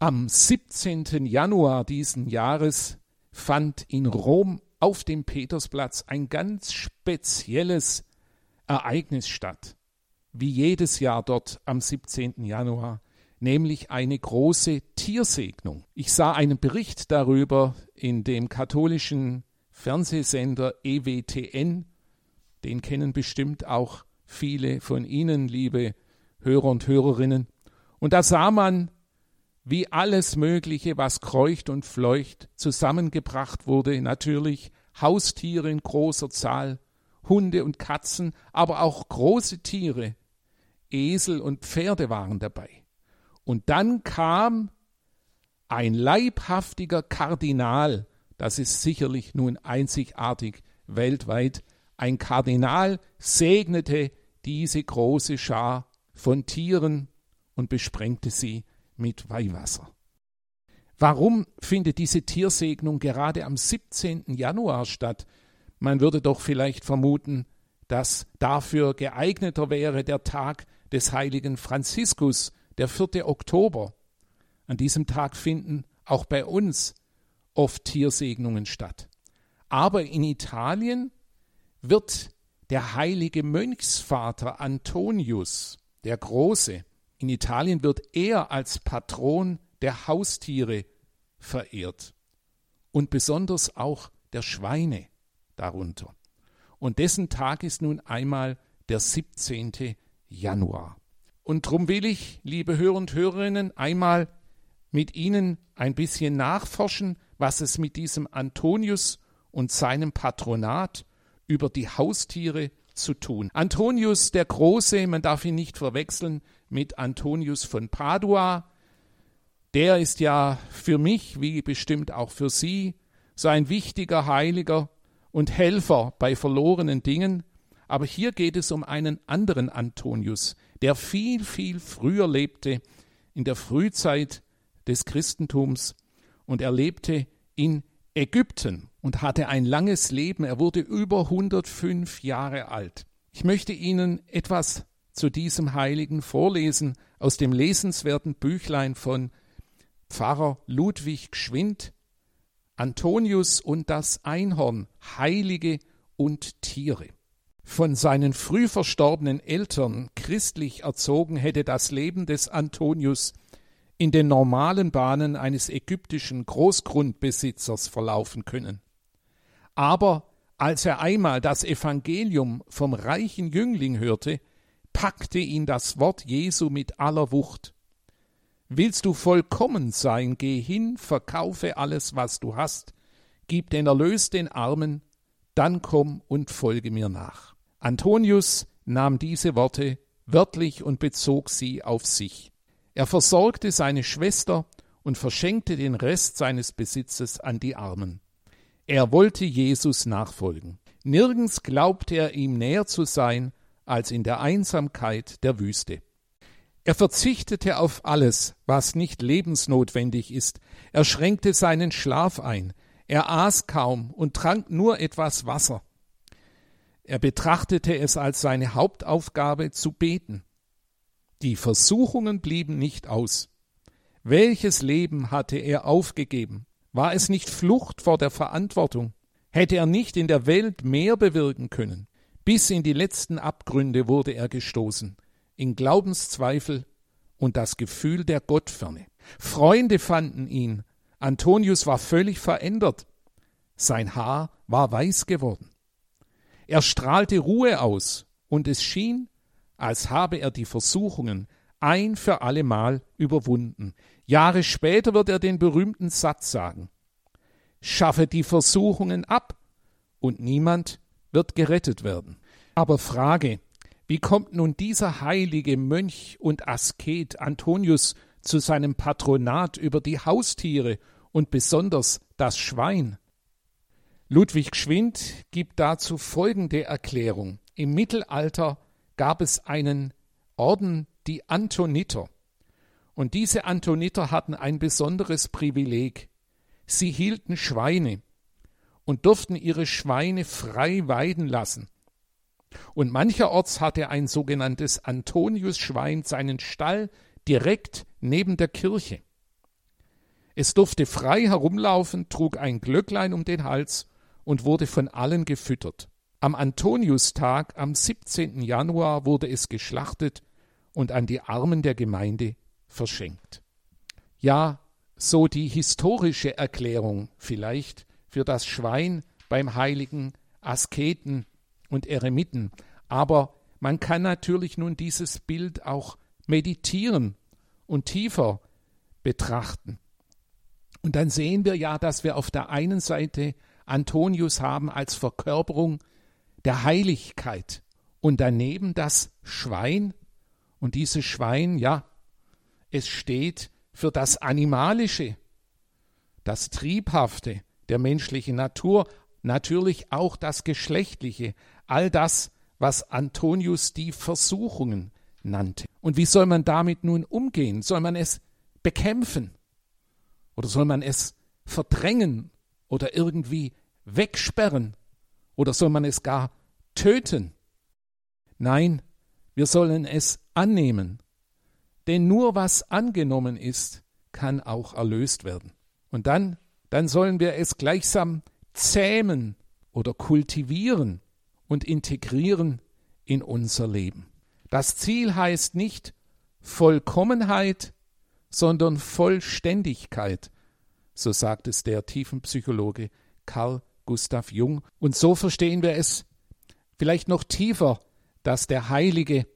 Am 17. Januar diesen Jahres fand in Rom auf dem Petersplatz ein ganz spezielles Ereignis statt, wie jedes Jahr dort am 17. Januar, nämlich eine große Tiersegnung. Ich sah einen Bericht darüber in dem katholischen Fernsehsender EWTN, den kennen bestimmt auch viele von Ihnen, liebe Hörer und Hörerinnen. Und da sah man wie alles Mögliche, was kreucht und fleucht, zusammengebracht wurde, natürlich Haustiere in großer Zahl, Hunde und Katzen, aber auch große Tiere, Esel und Pferde waren dabei. Und dann kam ein leibhaftiger Kardinal, das ist sicherlich nun einzigartig weltweit, ein Kardinal segnete diese große Schar von Tieren und besprengte sie mit Weihwasser. Warum findet diese Tiersegnung gerade am 17. Januar statt? Man würde doch vielleicht vermuten, dass dafür geeigneter wäre der Tag des heiligen Franziskus, der 4. Oktober. An diesem Tag finden auch bei uns oft Tiersegnungen statt. Aber in Italien wird der heilige Mönchsvater Antonius, der Große, in Italien wird er als Patron der Haustiere verehrt und besonders auch der Schweine darunter. Und dessen Tag ist nun einmal der 17. Januar. Und drum will ich, liebe Hörer und Hörerinnen, einmal mit Ihnen ein bisschen nachforschen, was es mit diesem Antonius und seinem Patronat über die Haustiere zu tun. Antonius der Große, man darf ihn nicht verwechseln mit Antonius von Padua, der ist ja für mich, wie bestimmt auch für Sie, so ein wichtiger Heiliger und Helfer bei verlorenen Dingen. Aber hier geht es um einen anderen Antonius, der viel, viel früher lebte, in der Frühzeit des Christentums, und er lebte in Ägypten und hatte ein langes Leben. Er wurde über 105 Jahre alt. Ich möchte Ihnen etwas zu diesem Heiligen vorlesen aus dem lesenswerten Büchlein von Pfarrer Ludwig Gschwind, Antonius und das Einhorn, Heilige und Tiere. Von seinen früh verstorbenen Eltern christlich erzogen hätte das Leben des Antonius in den normalen Bahnen eines ägyptischen Großgrundbesitzers verlaufen können. Aber als er einmal das Evangelium vom reichen Jüngling hörte, packte ihn das Wort Jesu mit aller Wucht. Willst du vollkommen sein, geh hin, verkaufe alles, was du hast, gib den Erlös den Armen, dann komm und folge mir nach. Antonius nahm diese Worte wörtlich und bezog sie auf sich. Er versorgte seine Schwester und verschenkte den Rest seines Besitzes an die Armen. Er wollte Jesus nachfolgen. Nirgends glaubte er ihm näher zu sein als in der Einsamkeit der Wüste. Er verzichtete auf alles, was nicht lebensnotwendig ist. Er schränkte seinen Schlaf ein. Er aß kaum und trank nur etwas Wasser. Er betrachtete es als seine Hauptaufgabe zu beten. Die Versuchungen blieben nicht aus. Welches Leben hatte er aufgegeben? War es nicht Flucht vor der Verantwortung? Hätte er nicht in der Welt mehr bewirken können? Bis in die letzten Abgründe wurde er gestoßen, in Glaubenszweifel und das Gefühl der Gottferne. Freunde fanden ihn. Antonius war völlig verändert. Sein Haar war weiß geworden. Er strahlte Ruhe aus, und es schien, als habe er die Versuchungen ein für allemal überwunden. Jahre später wird er den berühmten Satz sagen Schaffe die Versuchungen ab, und niemand wird gerettet werden. Aber Frage, wie kommt nun dieser heilige Mönch und Asket Antonius zu seinem Patronat über die Haustiere und besonders das Schwein? Ludwig Schwind gibt dazu folgende Erklärung. Im Mittelalter gab es einen Orden, die Antoniter. Und diese Antoniter hatten ein besonderes Privileg. Sie hielten Schweine und durften ihre Schweine frei weiden lassen. Und mancherorts hatte ein sogenanntes Antonius-Schwein seinen Stall direkt neben der Kirche. Es durfte frei herumlaufen, trug ein Glöcklein um den Hals und wurde von allen gefüttert. Am Antoniustag am 17. Januar wurde es geschlachtet und an die Armen der Gemeinde verschenkt. Ja, so die historische Erklärung vielleicht für das Schwein beim heiligen Asketen und Eremiten, aber man kann natürlich nun dieses Bild auch meditieren und tiefer betrachten. Und dann sehen wir ja, dass wir auf der einen Seite Antonius haben als Verkörperung der Heiligkeit und daneben das Schwein. Und dieses Schwein, ja, es steht für das Animalische, das Triebhafte der menschlichen Natur, natürlich auch das Geschlechtliche, all das, was Antonius die Versuchungen nannte. Und wie soll man damit nun umgehen? Soll man es bekämpfen? Oder soll man es verdrängen oder irgendwie wegsperren? Oder soll man es gar töten? Nein, wir sollen es annehmen. Denn nur was angenommen ist, kann auch erlöst werden. Und dann, dann sollen wir es gleichsam zähmen oder kultivieren und integrieren in unser Leben. Das Ziel heißt nicht Vollkommenheit, sondern Vollständigkeit, so sagt es der Tiefenpsychologe Karl Gustav Jung. Und so verstehen wir es vielleicht noch tiefer, dass der Heilige,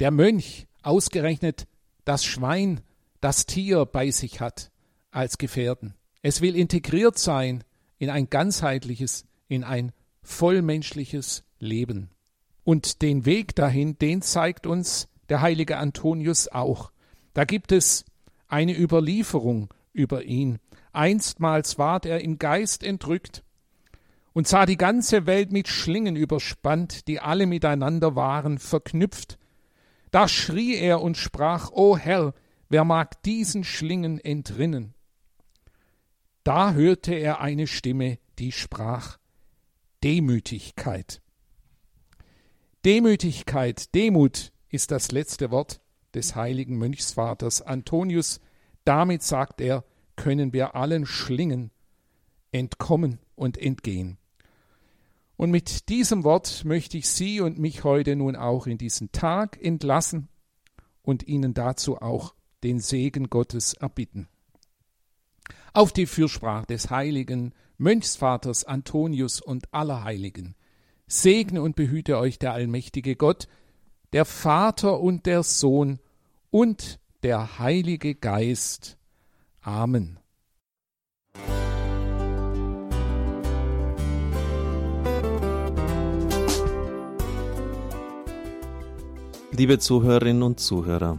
der Mönch, ausgerechnet das Schwein, das Tier bei sich hat als Gefährten. Es will integriert sein in ein ganzheitliches, in ein vollmenschliches Leben. Und den Weg dahin, den zeigt uns der heilige Antonius auch. Da gibt es eine Überlieferung über ihn. Einstmals ward er im Geist entrückt und sah die ganze Welt mit Schlingen überspannt, die alle miteinander waren verknüpft. Da schrie er und sprach, O Herr, wer mag diesen Schlingen entrinnen? Da hörte er eine Stimme, die sprach, Demütigkeit. Demütigkeit, Demut ist das letzte Wort des heiligen Mönchsvaters Antonius. Damit, sagt er, können wir allen Schlingen entkommen und entgehen. Und mit diesem Wort möchte ich Sie und mich heute nun auch in diesen Tag entlassen und Ihnen dazu auch den Segen Gottes erbitten. Auf die Fürsprache des heiligen Mönchsvaters Antonius und aller Heiligen segne und behüte euch der allmächtige Gott, der Vater und der Sohn und der Heilige Geist. Amen. Liebe Zuhörerinnen und Zuhörer,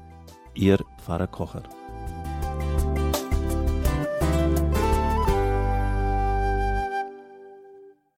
Ihr Pfarrer Kocher.